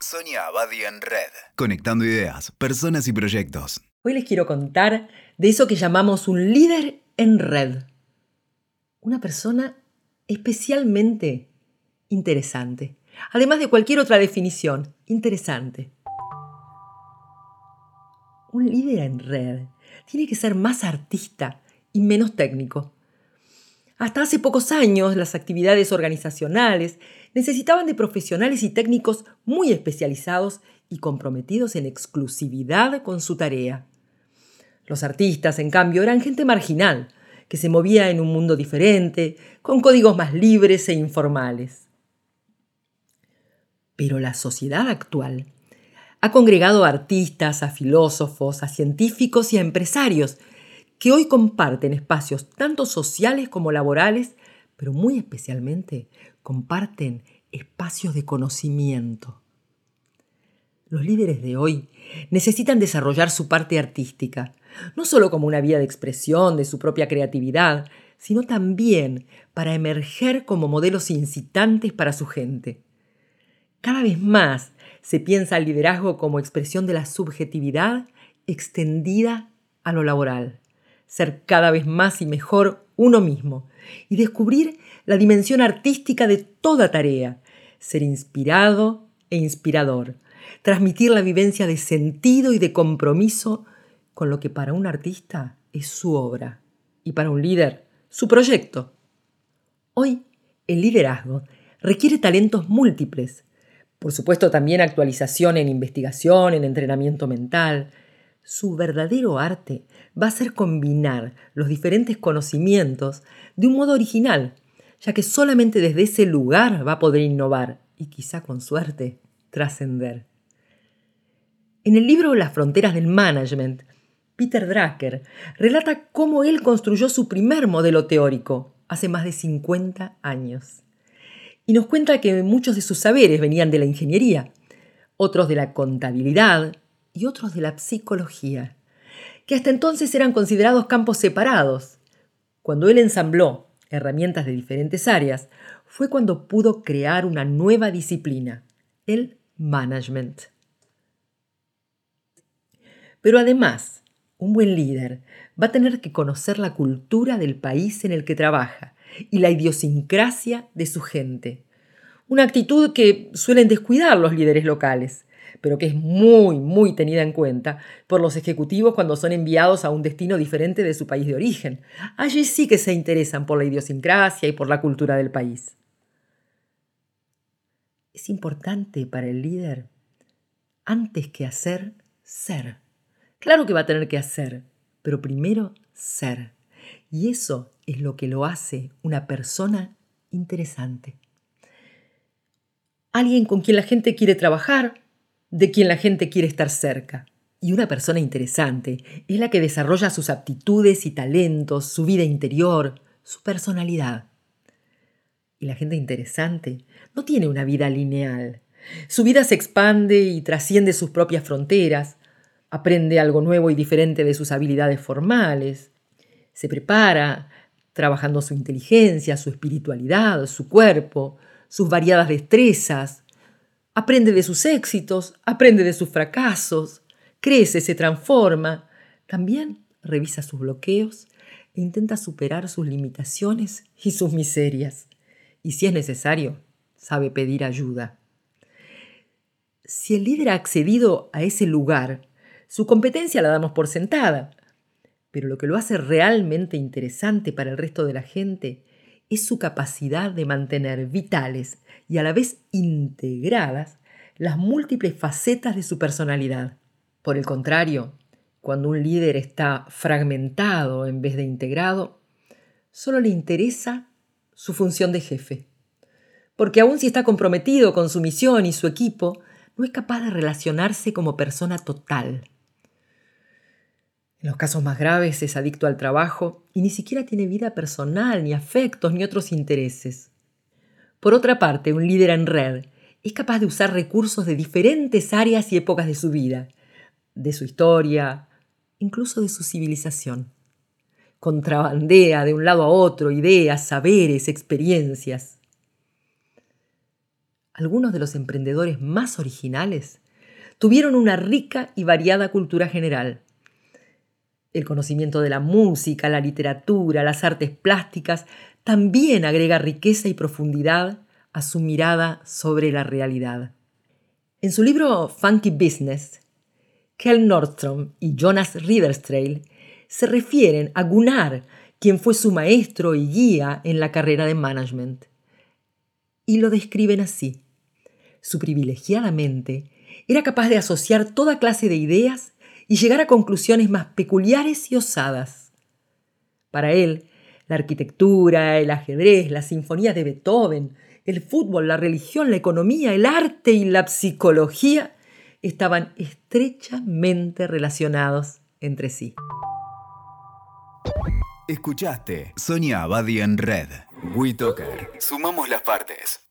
Sonia Abadi en Red. Conectando ideas, personas y proyectos. Hoy les quiero contar de eso que llamamos un líder en red. Una persona especialmente interesante. Además de cualquier otra definición, interesante. Un líder en red tiene que ser más artista y menos técnico. Hasta hace pocos años las actividades organizacionales necesitaban de profesionales y técnicos muy especializados y comprometidos en exclusividad con su tarea. Los artistas, en cambio, eran gente marginal, que se movía en un mundo diferente, con códigos más libres e informales. Pero la sociedad actual ha congregado a artistas, a filósofos, a científicos y a empresarios que hoy comparten espacios tanto sociales como laborales, pero muy especialmente comparten espacios de conocimiento. Los líderes de hoy necesitan desarrollar su parte artística, no solo como una vía de expresión de su propia creatividad, sino también para emerger como modelos incitantes para su gente. Cada vez más se piensa el liderazgo como expresión de la subjetividad extendida a lo laboral ser cada vez más y mejor uno mismo y descubrir la dimensión artística de toda tarea, ser inspirado e inspirador, transmitir la vivencia de sentido y de compromiso con lo que para un artista es su obra y para un líder su proyecto. Hoy el liderazgo requiere talentos múltiples, por supuesto también actualización en investigación, en entrenamiento mental, su verdadero arte va a ser combinar los diferentes conocimientos de un modo original, ya que solamente desde ese lugar va a poder innovar y quizá con suerte trascender. En el libro Las fronteras del management, Peter Drucker relata cómo él construyó su primer modelo teórico hace más de 50 años. Y nos cuenta que muchos de sus saberes venían de la ingeniería, otros de la contabilidad, y otros de la psicología, que hasta entonces eran considerados campos separados. Cuando él ensambló herramientas de diferentes áreas, fue cuando pudo crear una nueva disciplina, el management. Pero además, un buen líder va a tener que conocer la cultura del país en el que trabaja y la idiosincrasia de su gente. Una actitud que suelen descuidar los líderes locales pero que es muy, muy tenida en cuenta por los ejecutivos cuando son enviados a un destino diferente de su país de origen. Allí sí que se interesan por la idiosincrasia y por la cultura del país. Es importante para el líder, antes que hacer, ser. Claro que va a tener que hacer, pero primero ser. Y eso es lo que lo hace una persona interesante. Alguien con quien la gente quiere trabajar, de quien la gente quiere estar cerca. Y una persona interesante es la que desarrolla sus aptitudes y talentos, su vida interior, su personalidad. Y la gente interesante no tiene una vida lineal. Su vida se expande y trasciende sus propias fronteras, aprende algo nuevo y diferente de sus habilidades formales, se prepara, trabajando su inteligencia, su espiritualidad, su cuerpo, sus variadas destrezas, aprende de sus éxitos, aprende de sus fracasos, crece, se transforma, también revisa sus bloqueos e intenta superar sus limitaciones y sus miserias. Y si es necesario, sabe pedir ayuda. Si el líder ha accedido a ese lugar, su competencia la damos por sentada. Pero lo que lo hace realmente interesante para el resto de la gente es su capacidad de mantener vitales y a la vez integradas las múltiples facetas de su personalidad. Por el contrario, cuando un líder está fragmentado en vez de integrado, solo le interesa su función de jefe. Porque aun si está comprometido con su misión y su equipo, no es capaz de relacionarse como persona total. En los casos más graves es adicto al trabajo y ni siquiera tiene vida personal, ni afectos, ni otros intereses. Por otra parte, un líder en red es capaz de usar recursos de diferentes áreas y épocas de su vida, de su historia, incluso de su civilización. Contrabandea de un lado a otro ideas, saberes, experiencias. algunos de los emprendedores más originales, tuvieron una rica y variada cultura general. El conocimiento de la música, la literatura, las artes plásticas también agrega riqueza y profundidad a su mirada sobre la realidad. En su libro Funky Business, Kel Nordstrom y Jonas Riederstrail se refieren a Gunnar, quien fue su maestro y guía en la carrera de management. Y lo describen así. Su privilegiada mente era capaz de asociar toda clase de ideas y llegar a conclusiones más peculiares y osadas. Para él, la arquitectura, el ajedrez, las sinfonías de Beethoven, el fútbol, la religión, la economía, el arte y la psicología estaban estrechamente relacionados entre sí. Escuchaste Sonia Abadi en Red. WeToker. Sumamos las partes.